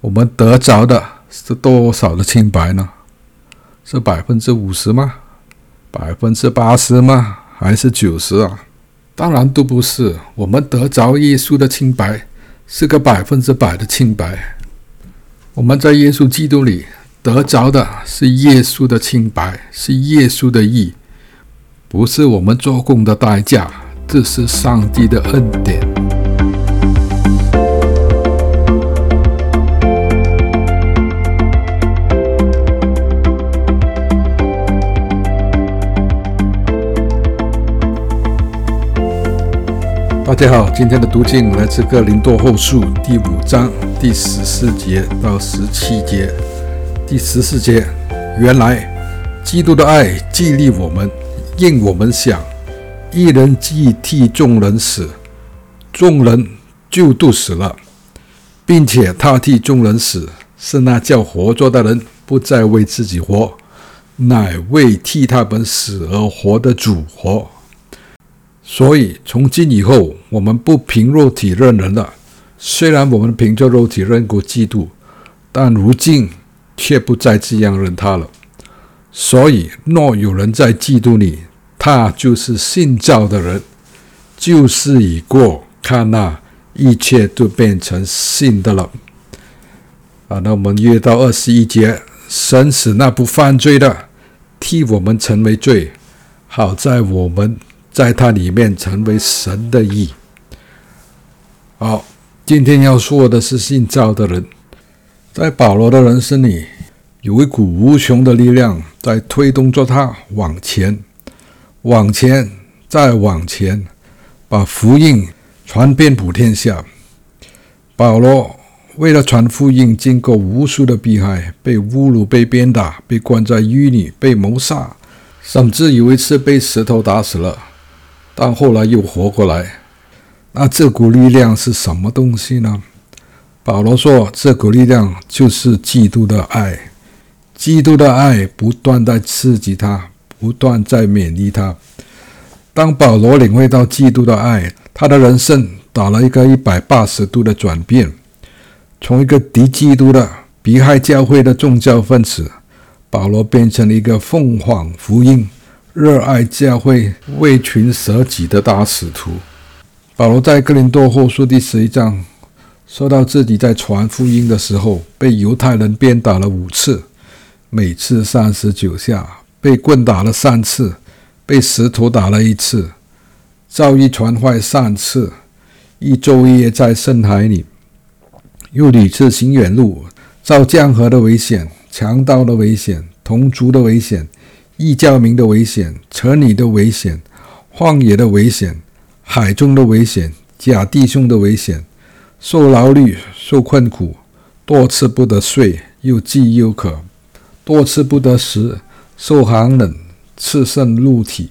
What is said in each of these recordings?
我们得着的是多少的清白呢？是百分之五十吗？百分之八十吗？还是九十啊？当然都不是。我们得着耶稣的清白，是个百分之百的清白。我们在耶稣基督里得着的是耶稣的清白，是耶稣的义，不是我们做工的代价，这是上帝的恩典。大家好，今天的读经来自哥林多后书第五章第十四节到十七节。第十四节，原来基督的爱激励我们，因我们想，一人既替众人死，众人就都死了，并且他替众人死，是那叫活着的人不再为自己活，乃为替他们死而活的主活。所以，从今以后，我们不凭肉体认人了。虽然我们凭着肉体认过基督，但如今却不再这样认他了。所以，若有人在基督里，他就是信教的人，旧事已过，看那，一切都变成新的了。啊，那我们约到二十一节，神使那不犯罪的，替我们成为罪，好在我们。在他里面成为神的义。好，今天要说的是新造的人，在保罗的人生里，有一股无穷的力量在推动着他往前，往前，再往前，把福音传遍普天下。保罗为了传福音，经过无数的迫害，被侮辱、被鞭打、被关在狱里、被谋杀，甚至有一次被石头打死了。但后来又活过来，那这股力量是什么东西呢？保罗说，这股力量就是基督的爱，基督的爱不断在刺激他，不断在勉励他。当保罗领会到基督的爱，他的人生打了一个一百八十度的转变，从一个敌基督的、迫害教会的宗教分子，保罗变成了一个凤凰福音。热爱教会、为群舍己的大使徒保罗，在哥林多后书第十一章说到自己在传福音的时候，被犹太人鞭打了五次，每次三十九下；被棍打了三次，被石头打了一次；遭遇船坏三次，一昼夜在深海里；又屡次行远路，遭江河的危险、强盗的危险、同族的危险。异教民的危险，城里的危险，荒野的危险，海中的危险，假弟兄的危险，受劳碌，受困苦，多次不得睡，又饥又渴，多次不得食，受寒冷，赤身露体。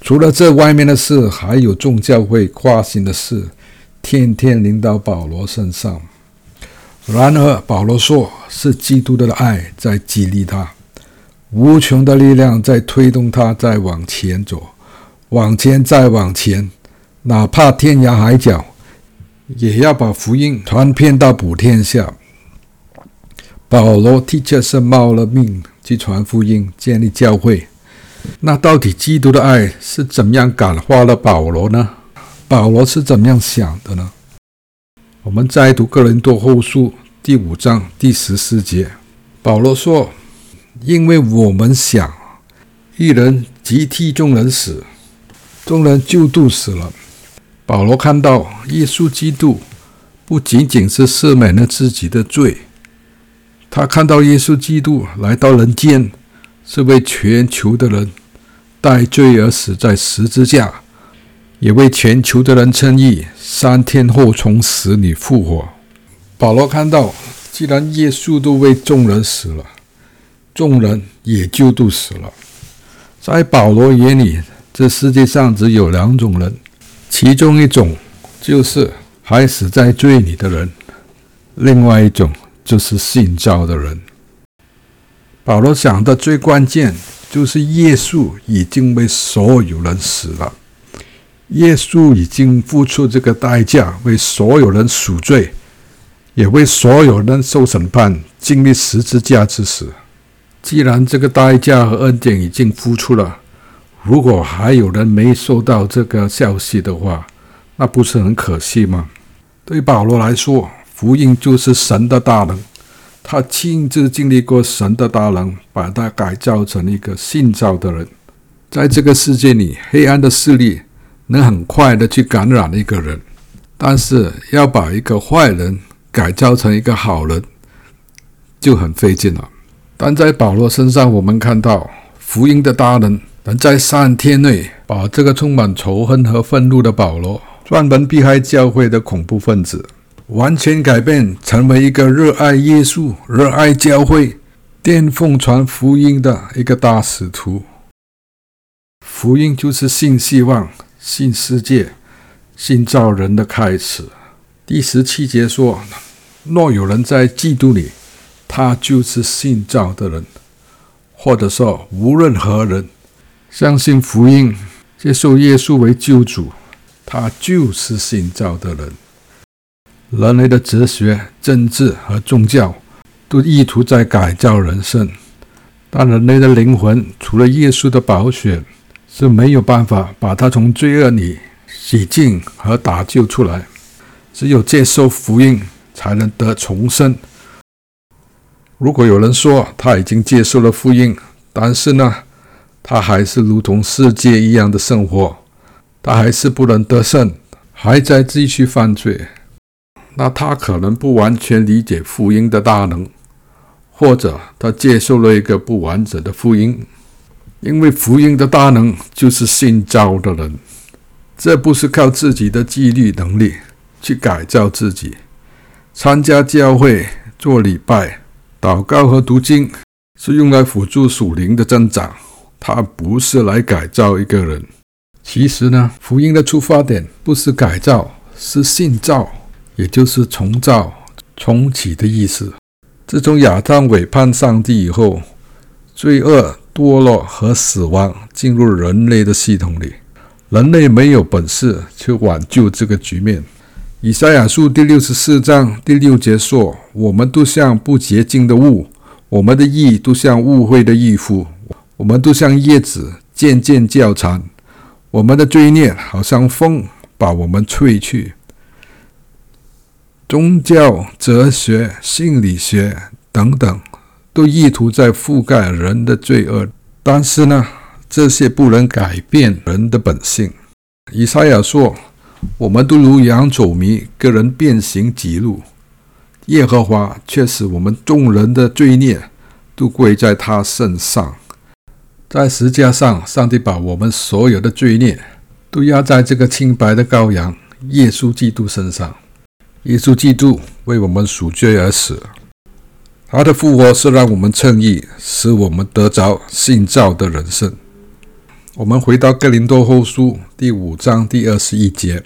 除了这外面的事，还有众教会挂心的事，天天临到保罗身上。然而，保罗说是基督的爱在激励他。无穷的力量在推动他，在往前走，往前再往前，哪怕天涯海角，也要把福音传遍到普天下。保罗的确是冒了命去传福音、建立教会。那到底基督的爱是怎样感化了保罗呢？保罗是怎样想的呢？我们再读哥林多后书第五章第十四节，保罗说。因为我们想，一人即替众人死，众人就都死了。保罗看到耶稣基督不仅仅是赦免了自己的罪，他看到耶稣基督来到人间，是为全球的人代罪而死在十字架，也为全球的人称义，三天后从死里复活。保罗看到，既然耶稣都为众人死了。众人也就都死了。在保罗眼里，这世界上只有两种人，其中一种就是还死在罪里的人，另外一种就是信教的人。保罗想的最关键就是耶稣已经为所有人死了，耶稣已经付出这个代价为所有人赎罪，也为所有人受审判，经历十字架之死。既然这个代价和恩典已经付出了，如果还有人没收到这个消息的话，那不是很可惜吗？对保罗来说，福音就是神的大能，他亲自经历过神的大能，把他改造成一个信造的人。在这个世界里，黑暗的势力能很快的去感染一个人，但是要把一个坏人改造成一个好人，就很费劲了。但在保罗身上，我们看到福音的大能。能在三天内把这个充满仇恨和愤怒的保罗，专门迫害教会的恐怖分子，完全改变，成为一个热爱耶稣、热爱教会、电奉传福音的一个大使徒。福音就是新希望、新世界、新造人的开始。第十七节说：“若有人在基督里，他就是信造的人。”或者说，无论何人。相信福音，接受耶稣为救主，他就是信造的人。人类的哲学、政治和宗教都意图在改造人生，但人类的灵魂除了耶稣的宝血是没有办法把它从罪恶里洗净和打救出来。只有接受福音，才能得重生。如果有人说他已经接受了福音，但是呢，他还是如同世界一样的生活，他还是不能得胜，还在继续犯罪。那他可能不完全理解福音的大能，或者他接受了一个不完整的福音。因为福音的大能就是新造的人，这不是靠自己的纪律能力去改造自己。参加教会、做礼拜、祷告和读经，是用来辅助属灵的增长。它不是来改造一个人。其实呢，福音的出发点不是改造，是信造，也就是重造、重启的意思。自从亚当违叛上帝以后，罪恶、堕落和死亡进入人类的系统里，人类没有本事去挽救这个局面。以赛亚书第六十四章第六节说：“我们都像不洁净的物，我们的意都像污秽的衣服。”我们都像叶子渐渐凋残，我们的罪孽好像风把我们吹去。宗教、哲学、心理学等等，都意图在覆盖人的罪恶，但是呢，这些不能改变人的本性。以赛亚说：“我们都如羊走迷，各人遍行己路。耶和华却使我们众人的罪孽都归在他身上。”在十字架上，上帝把我们所有的罪孽都压在这个清白的羔羊耶稣基督身上。耶稣基督为我们赎罪而死，他的复活是让我们称义，使我们得着新造的人生。我们回到哥林多后书第五章第二十一节，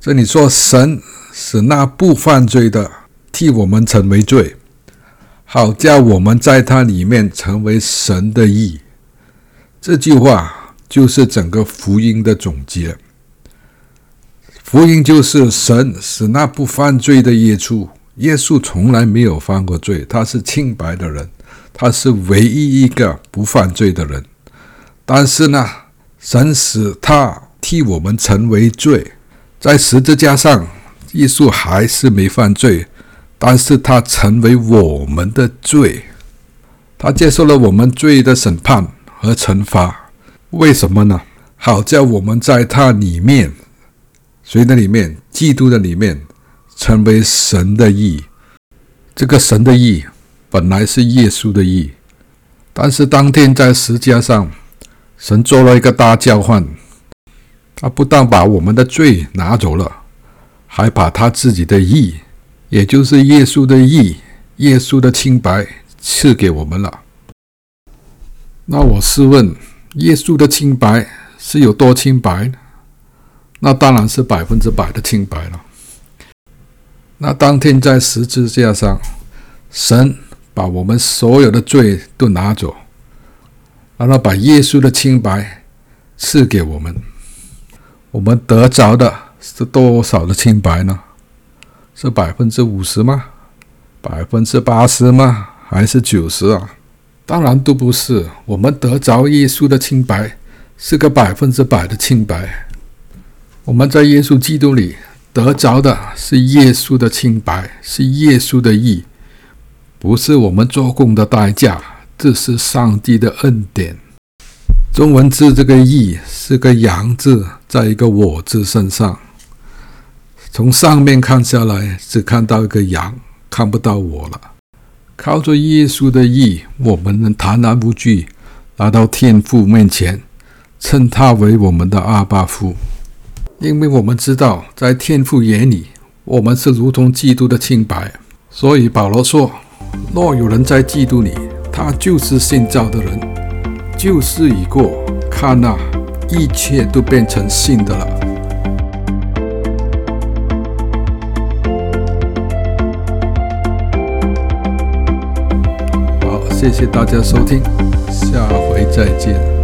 这里说：“神使那不犯罪的替我们成为罪。”好叫我们在他里面成为神的义。这句话就是整个福音的总结。福音就是神使那不犯罪的耶稣，耶稣从来没有犯过罪，他是清白的人，他是唯一一个不犯罪的人。但是呢，神使他替我们成为罪，在十字架上，耶稣还是没犯罪。但是他成为我们的罪，他接受了我们罪的审判和惩罚。为什么呢？好叫我们在他里面，谁的里面？基督的里面，成为神的义。这个神的义本来是耶稣的义，但是当天在十字架上，神做了一个大交换，他不但把我们的罪拿走了，还把他自己的义。也就是耶稣的义，耶稣的清白赐给我们了。那我试问，耶稣的清白是有多清白呢？那当然是百分之百的清白了。那当天在十字架上，神把我们所有的罪都拿走，然后把耶稣的清白赐给我们。我们得着的是多少的清白呢？是百分之五十吗？百分之八十吗？还是九十啊？当然都不是。我们得着耶稣的清白，是个百分之百的清白。我们在耶稣基督里得着的是耶稣的清白，是耶稣的义，不是我们做工的代价。这是上帝的恩典。中文字这个“义”是个“羊”字，在一个“我”字身上。从上面看下来，只看到一个羊，看不到我了。靠着耶稣的义，我们能坦然无惧来到天父面前，称他为我们的阿爸父。因为我们知道，在天父眼里，我们是如同基督的清白。所以保罗说：“若有人在基督里，他就是姓赵的人，旧事已过，看呐，一切都变成新的了。”好谢谢大家收听，下回再见。